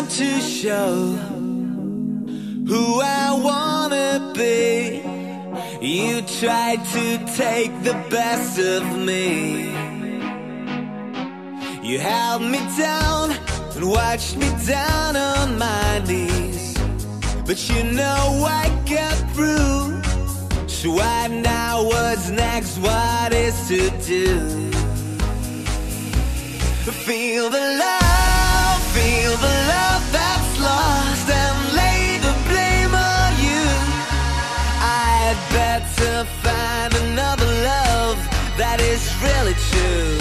time to show who I wanna be. You tried to take the best of me. You held me down and watched me down on my knees. But you know I got through. So I know what's next, what is to do. Feel the love, feel the love that's lost and lay the blame on you. I'd better find another love that is really true.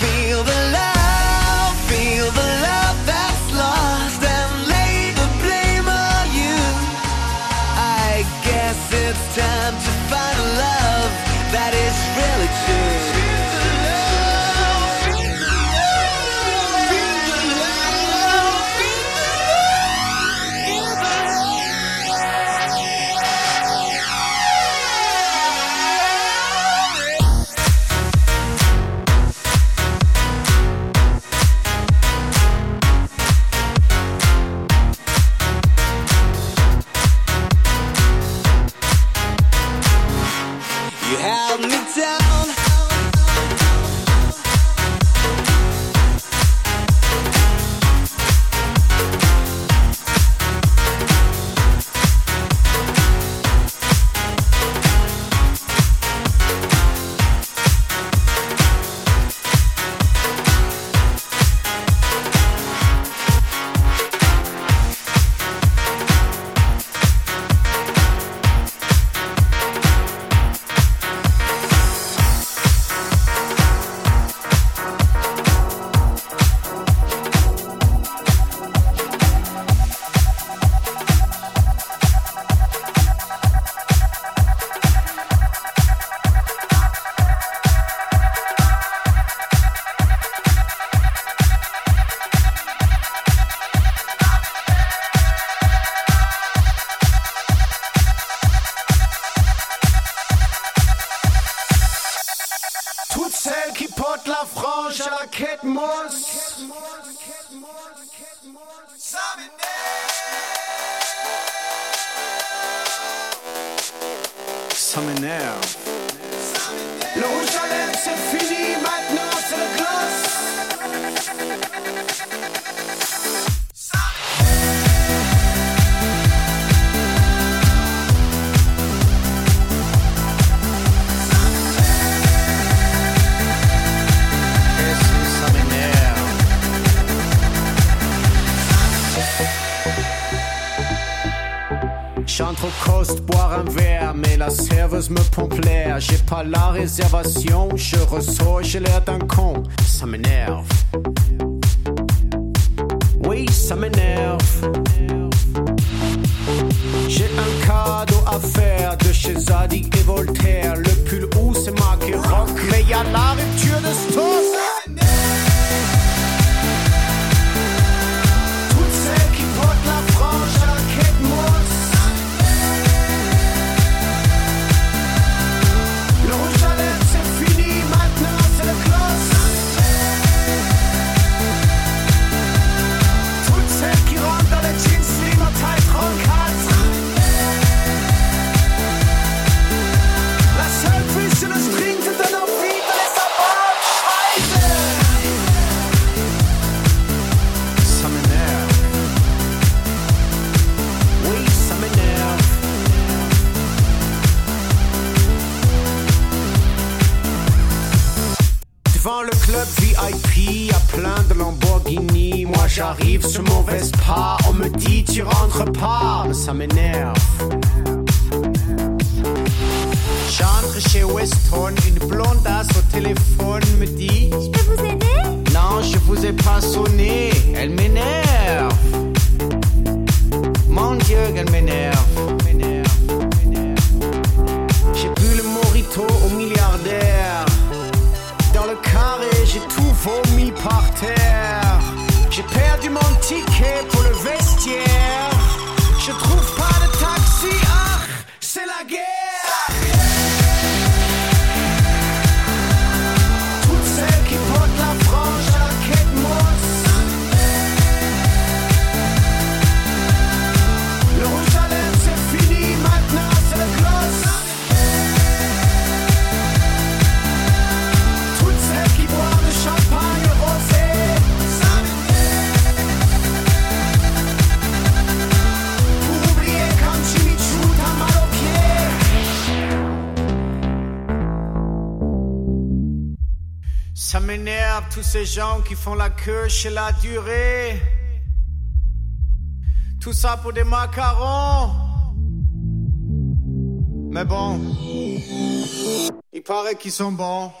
Feel the love, réservation, je ressors, j'ai l'air d'un con. Ça m'énerve. Oui, ça m'énerve. ces gens qui font la queue chez la durée. Tout ça pour des macarons. Mais bon, il paraît qu'ils sont bons.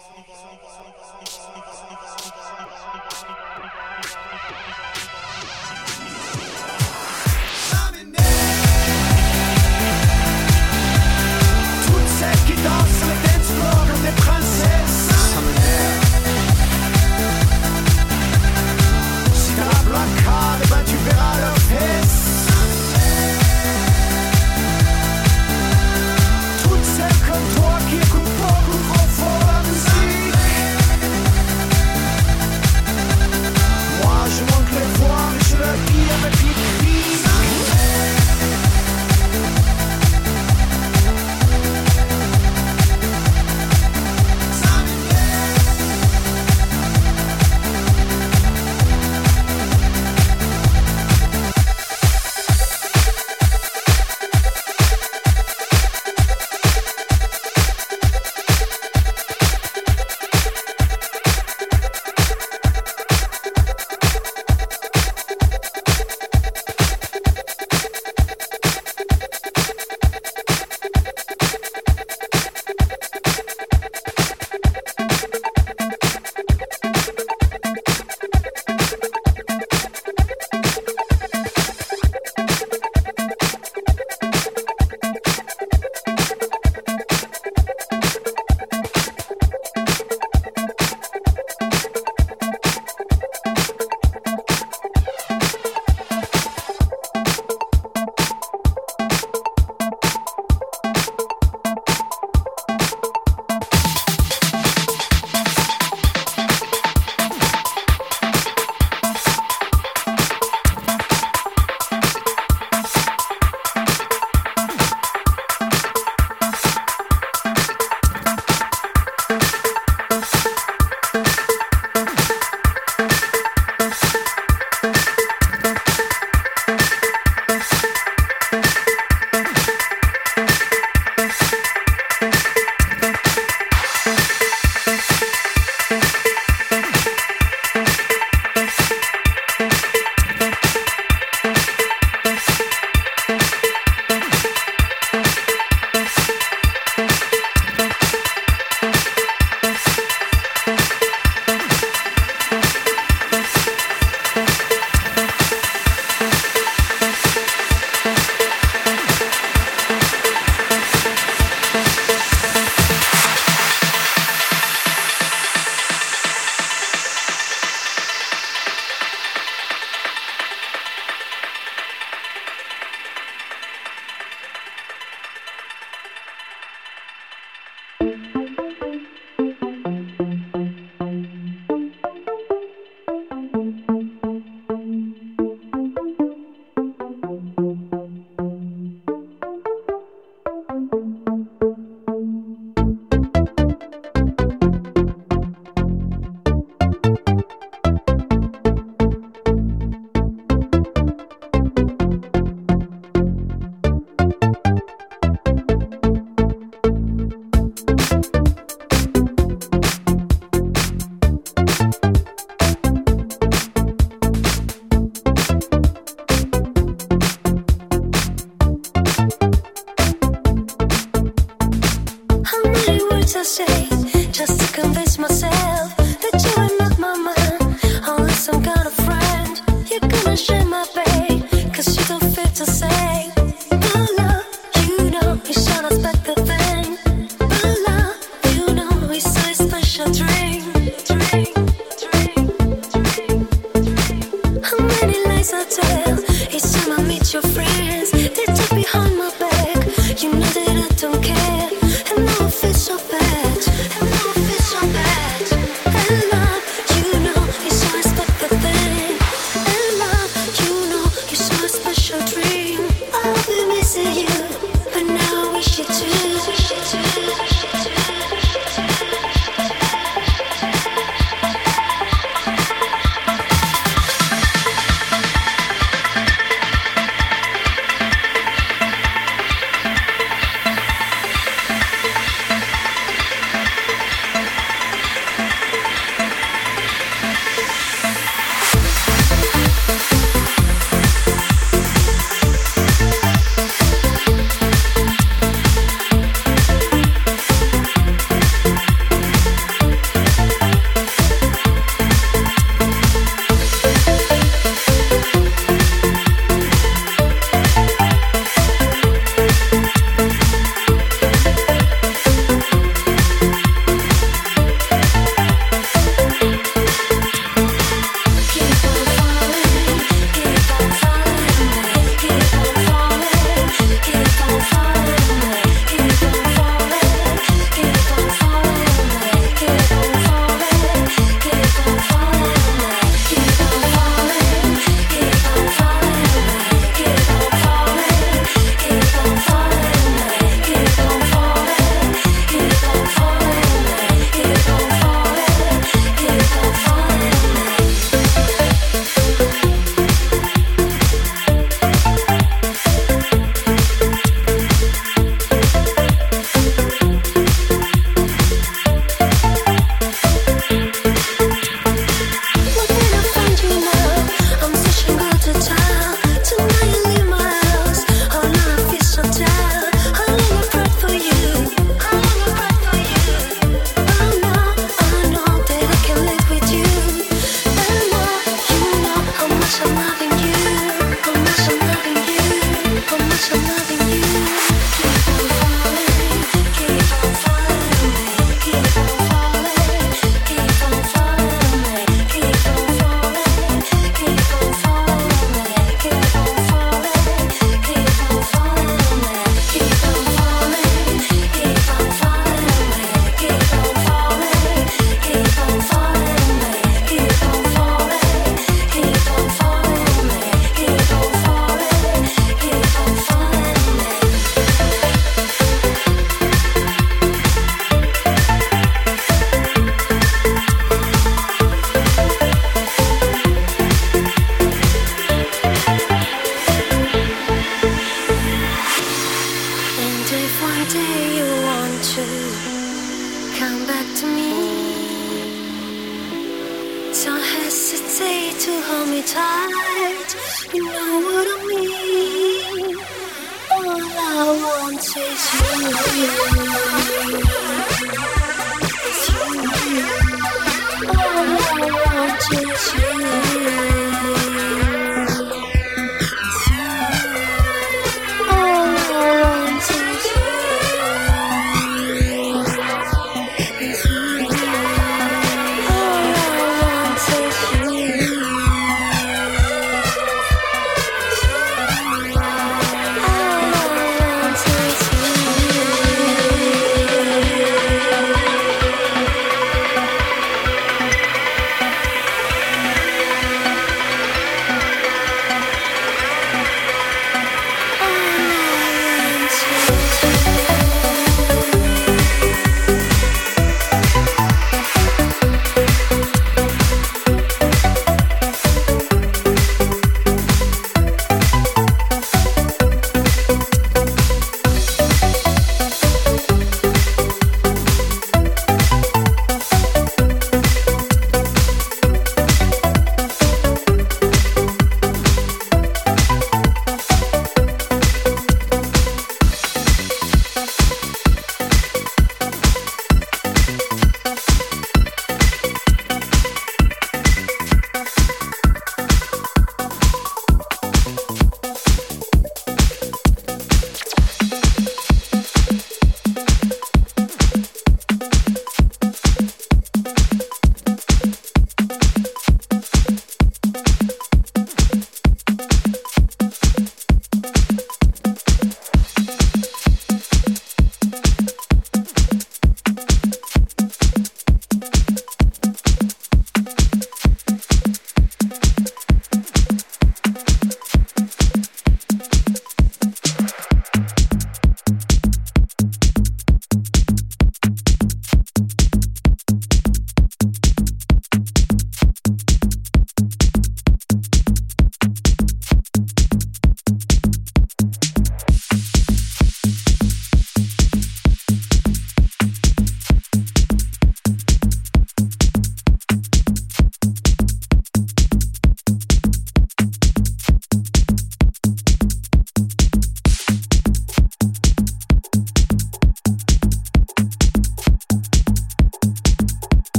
share my